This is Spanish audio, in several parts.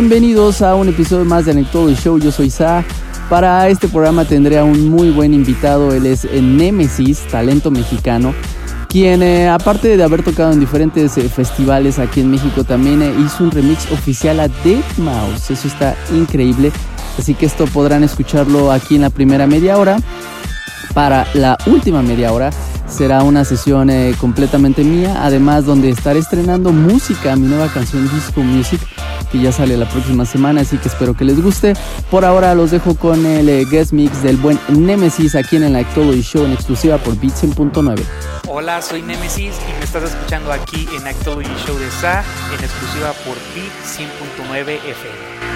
Bienvenidos a un episodio más de Anecdoto Show. Yo soy Sa. Para este programa tendré a un muy buen invitado. Él es Nemesis, talento mexicano, quien eh, aparte de haber tocado en diferentes eh, festivales aquí en México, también eh, hizo un remix oficial a Dead Mouse. Eso está increíble. Así que esto podrán escucharlo aquí en la primera media hora. Para la última media hora será una sesión completamente mía, además donde estaré estrenando música, mi nueva canción Disco Music que ya sale la próxima semana, así que espero que les guste. Por ahora los dejo con el eh, guest mix del buen Nemesis aquí en el Actology Show en exclusiva por Beats.9. Hola, soy Nemesis y me estás escuchando aquí en Actology Show de SA en exclusiva por Beat 100.9 FM.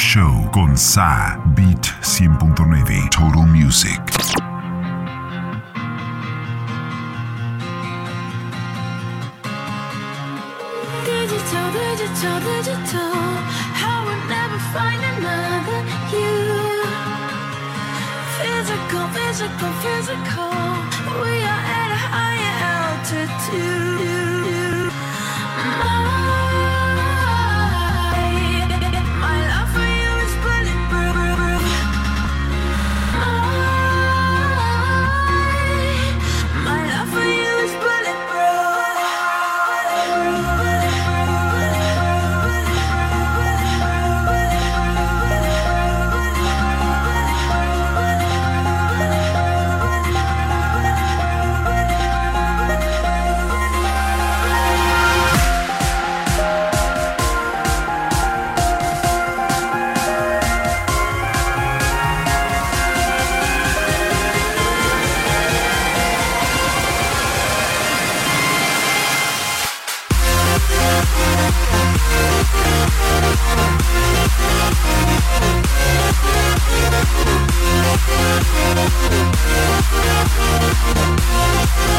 Show con Sa Beat 100.9 Total Music. Digital, digital, digital. I never find another you. Physical, physical, physical. We are at a higher altitude. Outro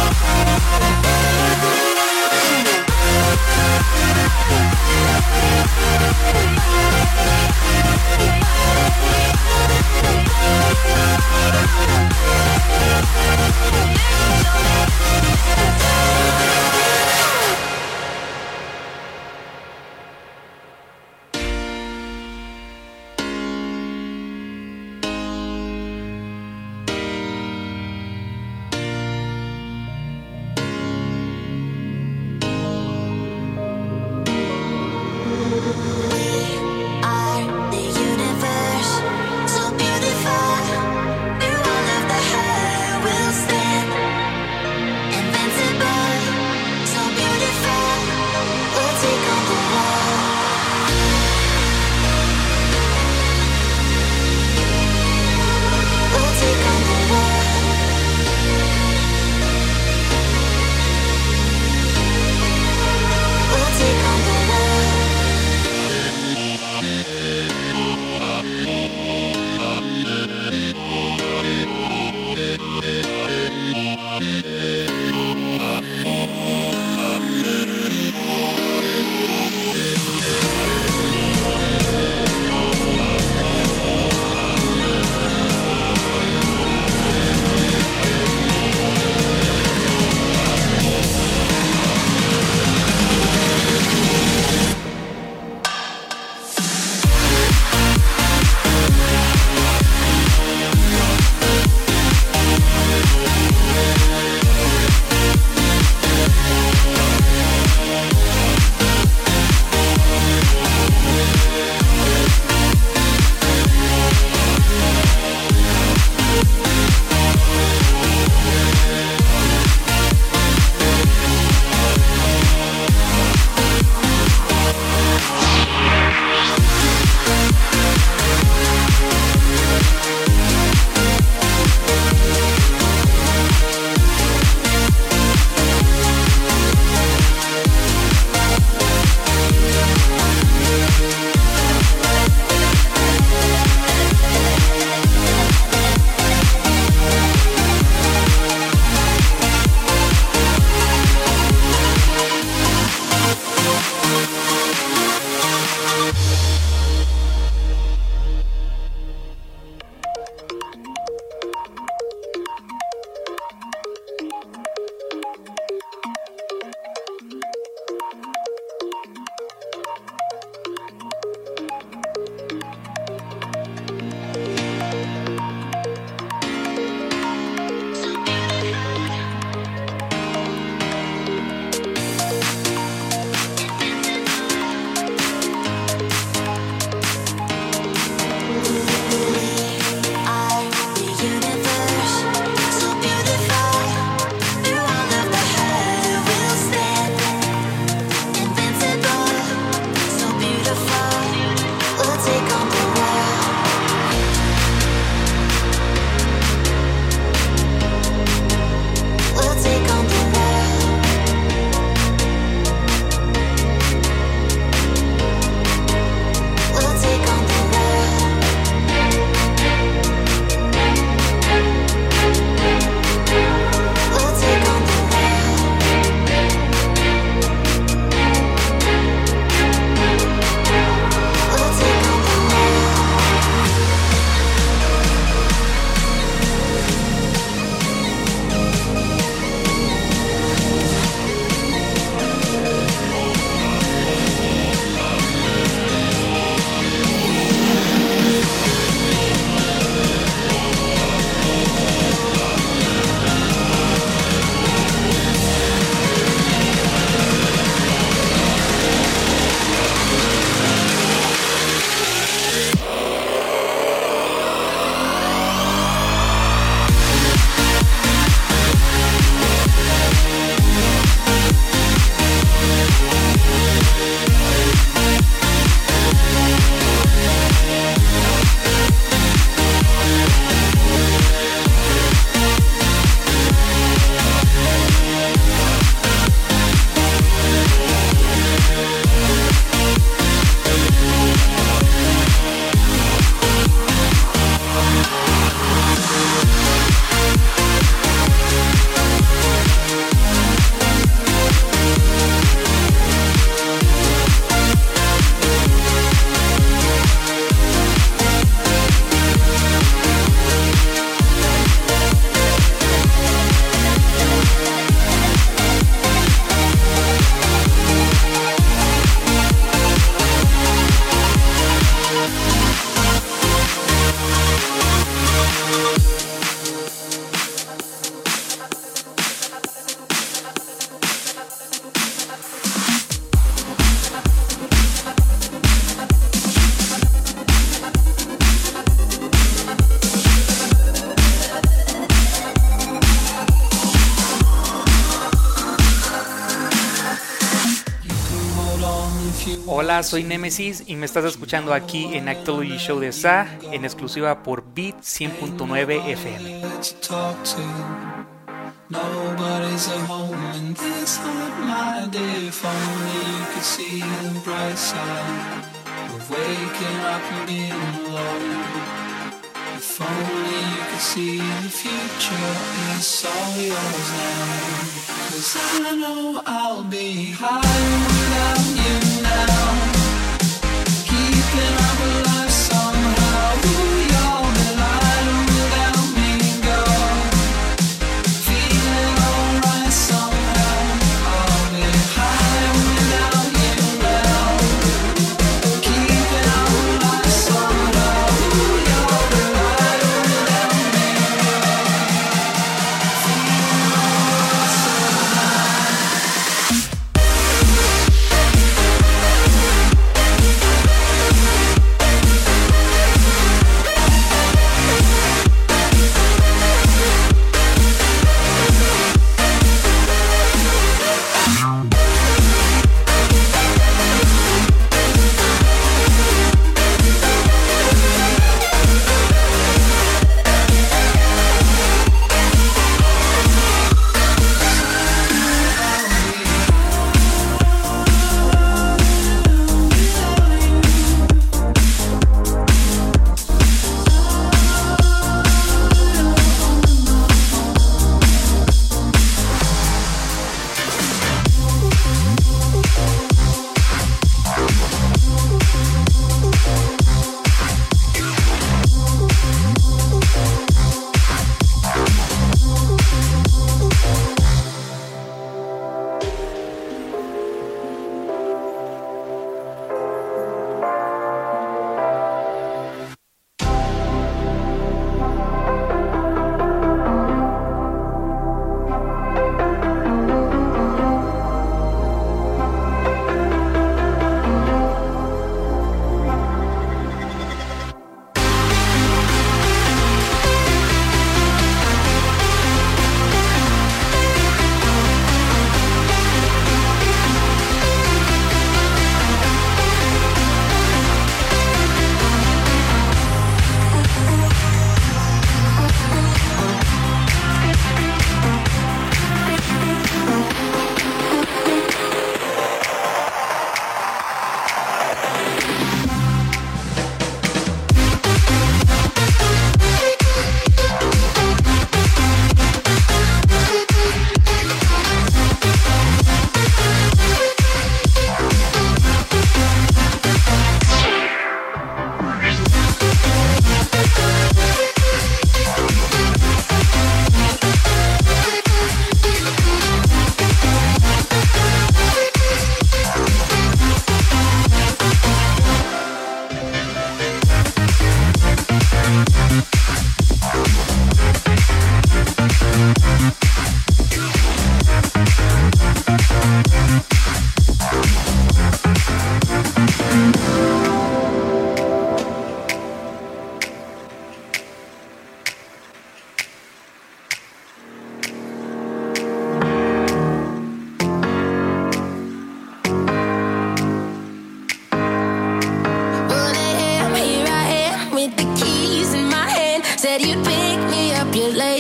Soy Nemesis y me estás escuchando aquí en Actology Show de SA en exclusiva por Beat 100.9 FM. Nobody's at home and this hurt my day If only you could see the bright side Of waking up and being alone If only you could see the future It's all yours now. Cause I know I'll be high without you now.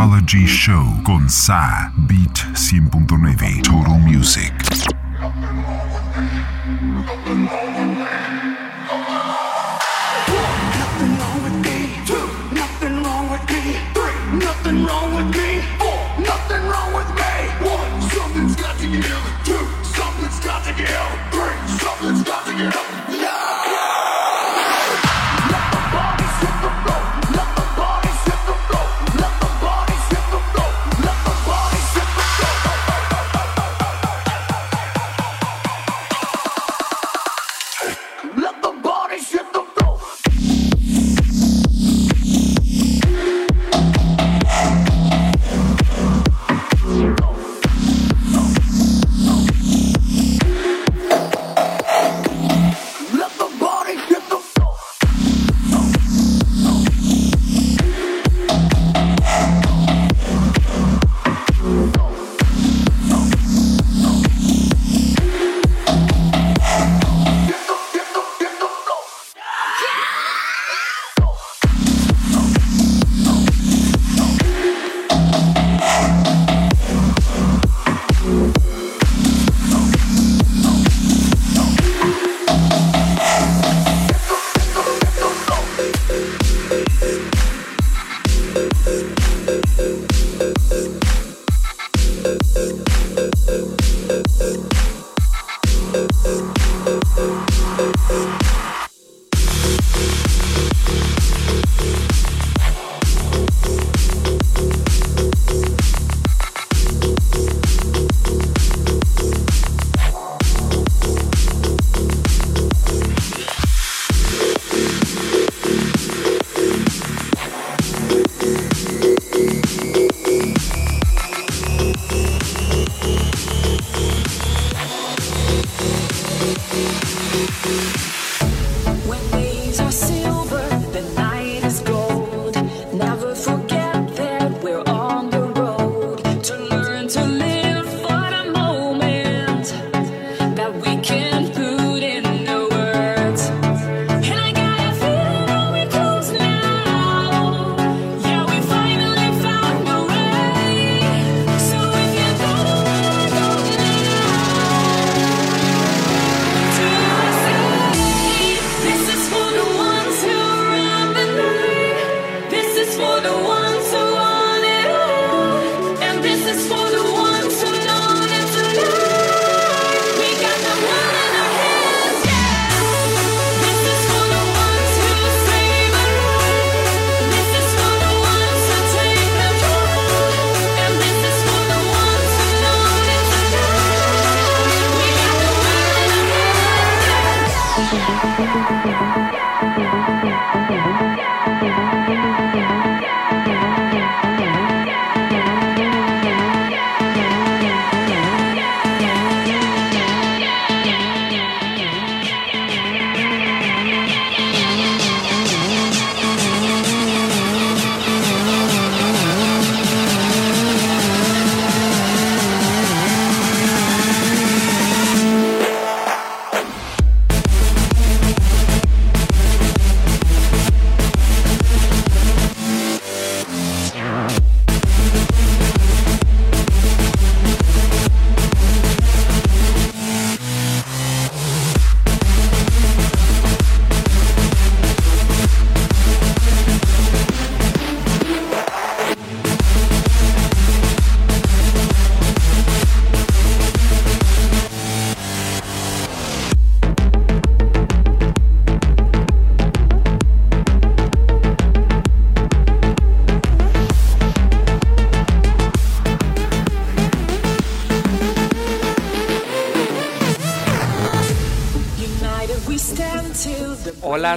Mixology Show con Sa Beat 100.9 Total Music. you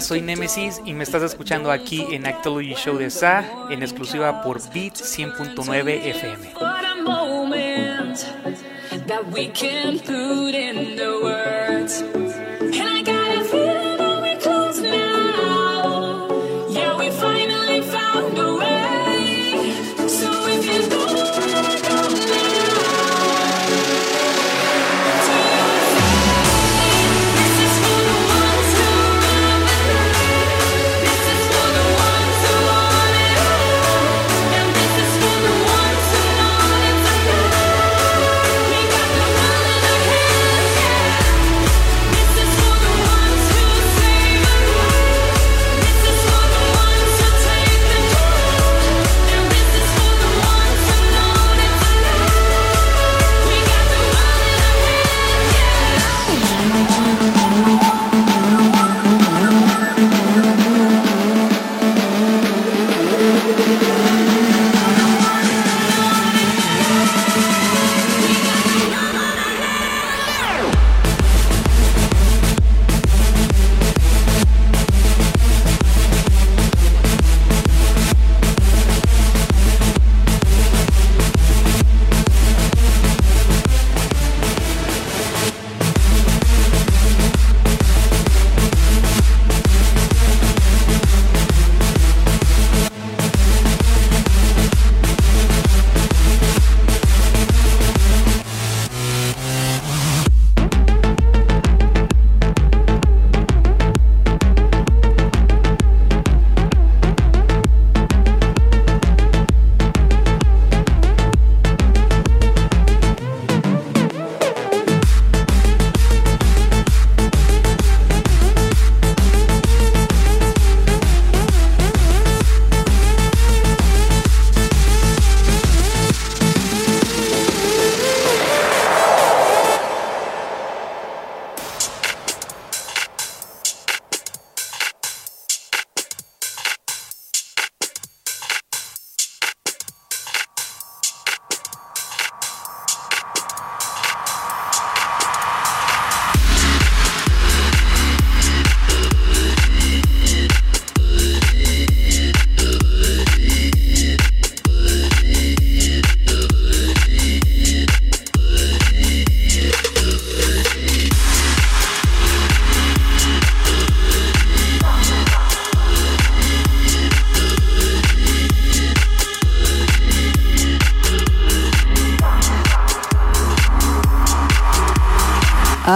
soy Nemesis y me estás escuchando aquí en Actology Show de SA, en exclusiva por Beat 100.9 FM.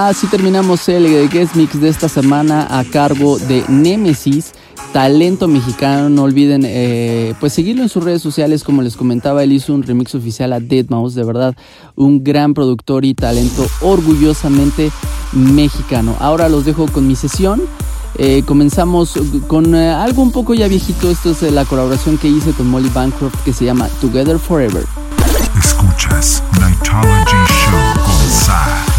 Así terminamos el guest mix de esta semana a cargo de Nemesis, talento mexicano. No olviden eh, pues seguirlo en sus redes sociales. Como les comentaba, él hizo un remix oficial a Deadmau5. De verdad, un gran productor y talento orgullosamente mexicano. Ahora los dejo con mi sesión. Eh, comenzamos con eh, algo un poco ya viejito. Esto es eh, la colaboración que hice con Molly Bancroft que se llama Together Forever. Escuchas Nightology Show con Sa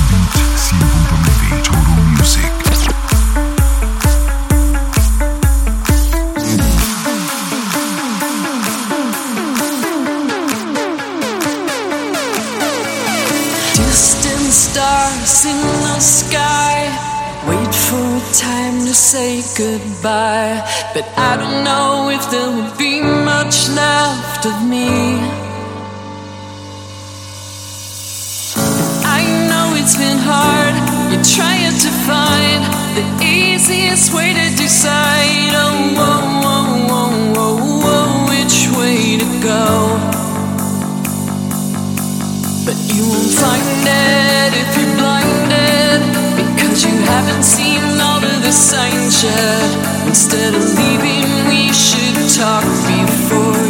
stars in the sky. Wait for time to say goodbye. But I don't know if there will be much left of me. I know it's been hard. You're trying to find the easiest way to decide. Oh, oh, oh, oh, oh, oh, which way to go. But you won't find it if you're blinded Because you haven't seen all of the signs yet. Instead of leaving we should talk before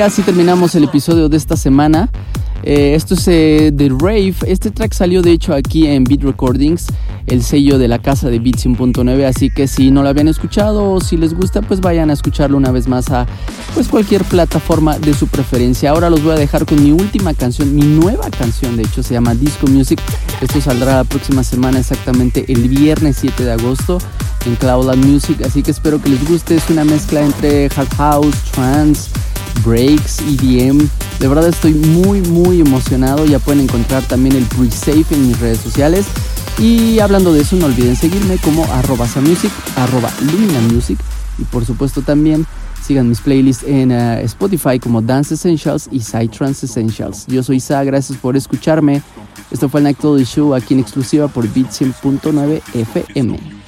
Y así terminamos el episodio de esta semana. Eh, esto es eh, The Rave. Este track salió de hecho aquí en Beat Recordings, el sello de la casa de Beat 100.9. Así que si no lo habían escuchado o si les gusta, pues vayan a escucharlo una vez más a pues cualquier plataforma de su preferencia. Ahora los voy a dejar con mi última canción, mi nueva canción, de hecho se llama Disco Music. Esto saldrá la próxima semana, exactamente el viernes 7 de agosto en Cloudland Music. Así que espero que les guste. Es una mezcla entre hard house, trance breaks, EDM. De verdad estoy muy muy emocionado. Ya pueden encontrar también el pre-save en mis redes sociales. Y hablando de eso, no olviden seguirme como arroba samusic, arroba Lumina Music. Y por supuesto también sigan mis playlists en eh, Spotify como Dance Essentials y Psytrance Essentials. Yo soy Sa, gracias por escucharme. Esto fue el Night Show aquí en exclusiva por Beat 100.9 FM.